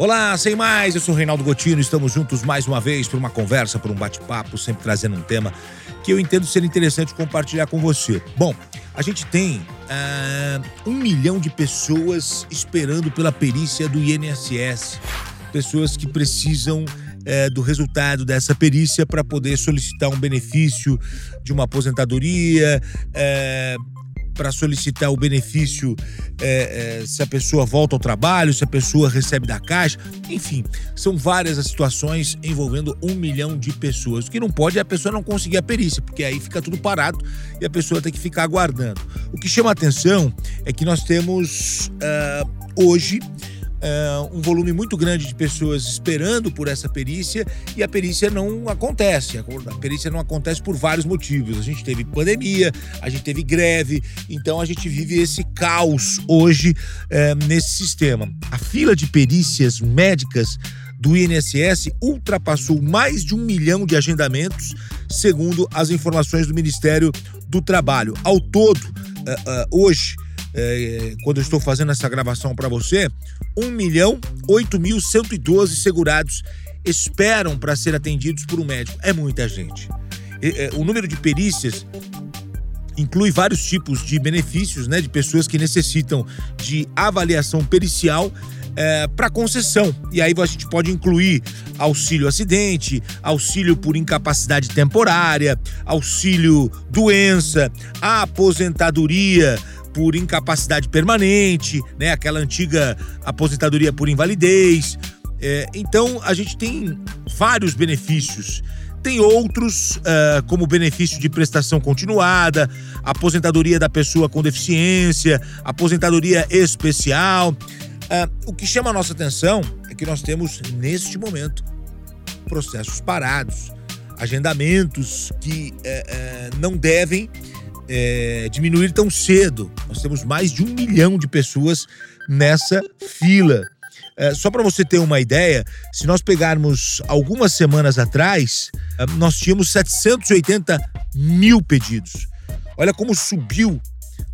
Olá, sem mais, eu sou Reinaldo Gotino, estamos juntos mais uma vez por uma conversa, por um bate-papo, sempre trazendo um tema que eu entendo ser interessante compartilhar com você. Bom, a gente tem uh, um milhão de pessoas esperando pela perícia do INSS, pessoas que precisam uh, do resultado dessa perícia para poder solicitar um benefício de uma aposentadoria, uh, para solicitar o benefício é, é, se a pessoa volta ao trabalho, se a pessoa recebe da caixa, enfim, são várias as situações envolvendo um milhão de pessoas. O que não pode é a pessoa não conseguir a perícia, porque aí fica tudo parado e a pessoa tem que ficar aguardando. O que chama atenção é que nós temos uh, hoje uh, um volume muito grande de pessoas esperando por essa perícia e a perícia não acontece. A perícia não acontece por vários motivos. A gente teve pandemia, a gente teve greve, então a gente vive esse caos hoje uh, nesse sistema. A fila de perícias médicas do INSS ultrapassou mais de um milhão de agendamentos, segundo as informações do Ministério do Trabalho. Ao todo, uh, hoje, é, quando eu estou fazendo essa gravação para você, 1 milhão 8 mil 112 segurados esperam para ser atendidos por um médico. É muita gente. É, o número de perícias inclui vários tipos de benefícios, né, de pessoas que necessitam de avaliação pericial é, para concessão. E aí a gente pode incluir auxílio acidente, auxílio por incapacidade temporária, auxílio doença, aposentadoria por incapacidade permanente, né? Aquela antiga aposentadoria por invalidez. É, então a gente tem vários benefícios. Tem outros, uh, como benefício de prestação continuada, aposentadoria da pessoa com deficiência, aposentadoria especial. Uh, o que chama a nossa atenção é que nós temos, neste momento, processos parados, agendamentos que uh, não devem é, diminuir tão cedo. Nós temos mais de um milhão de pessoas nessa fila. É, só para você ter uma ideia, se nós pegarmos algumas semanas atrás, é, nós tínhamos 780 mil pedidos. Olha como subiu,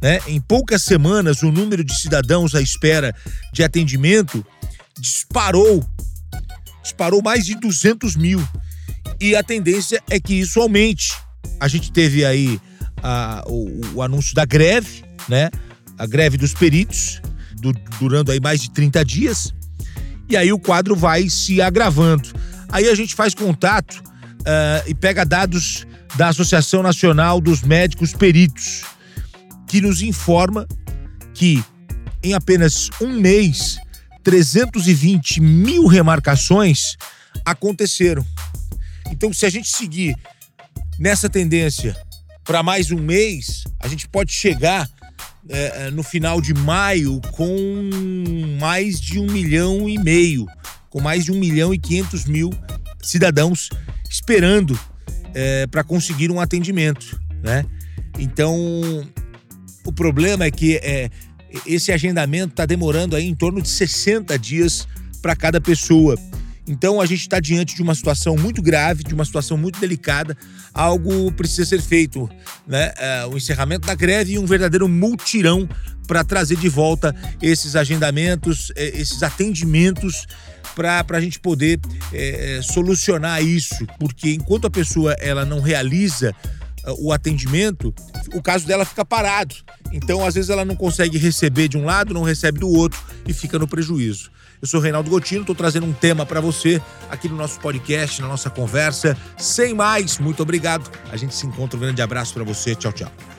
né? Em poucas semanas, o número de cidadãos à espera de atendimento disparou. Disparou mais de 200 mil. E a tendência é que isso aumente. A gente teve aí a, o, o, anúncio da greve, né? A greve dos peritos, do, durando aí mais de 30 dias. E aí o quadro vai se agravando. Aí a gente faz contato uh, e pega dados da Associação Nacional dos Médicos Peritos, que nos informa que em apenas um mês, 320 mil remarcações aconteceram. Então, se a gente seguir nessa tendência para mais um mês, a gente pode chegar é, é, no final de maio com mais de um milhão e meio, com mais de um milhão e quinhentos mil cidadãos esperando é, para conseguir um atendimento, né? Então, o problema é que é, esse agendamento está demorando aí em torno de 60 dias para cada pessoa. Então a gente está diante de uma situação muito grave, de uma situação muito delicada. Algo precisa ser feito, né? É, o encerramento da greve e um verdadeiro multirão para trazer de volta esses agendamentos, é, esses atendimentos para a gente poder é, é, solucionar isso, porque enquanto a pessoa ela não realiza o atendimento, o caso dela fica parado. Então, às vezes, ela não consegue receber de um lado, não recebe do outro e fica no prejuízo. Eu sou Reinaldo Gotino, estou trazendo um tema para você aqui no nosso podcast, na nossa conversa. Sem mais, muito obrigado. A gente se encontra. Um grande abraço para você. Tchau, tchau.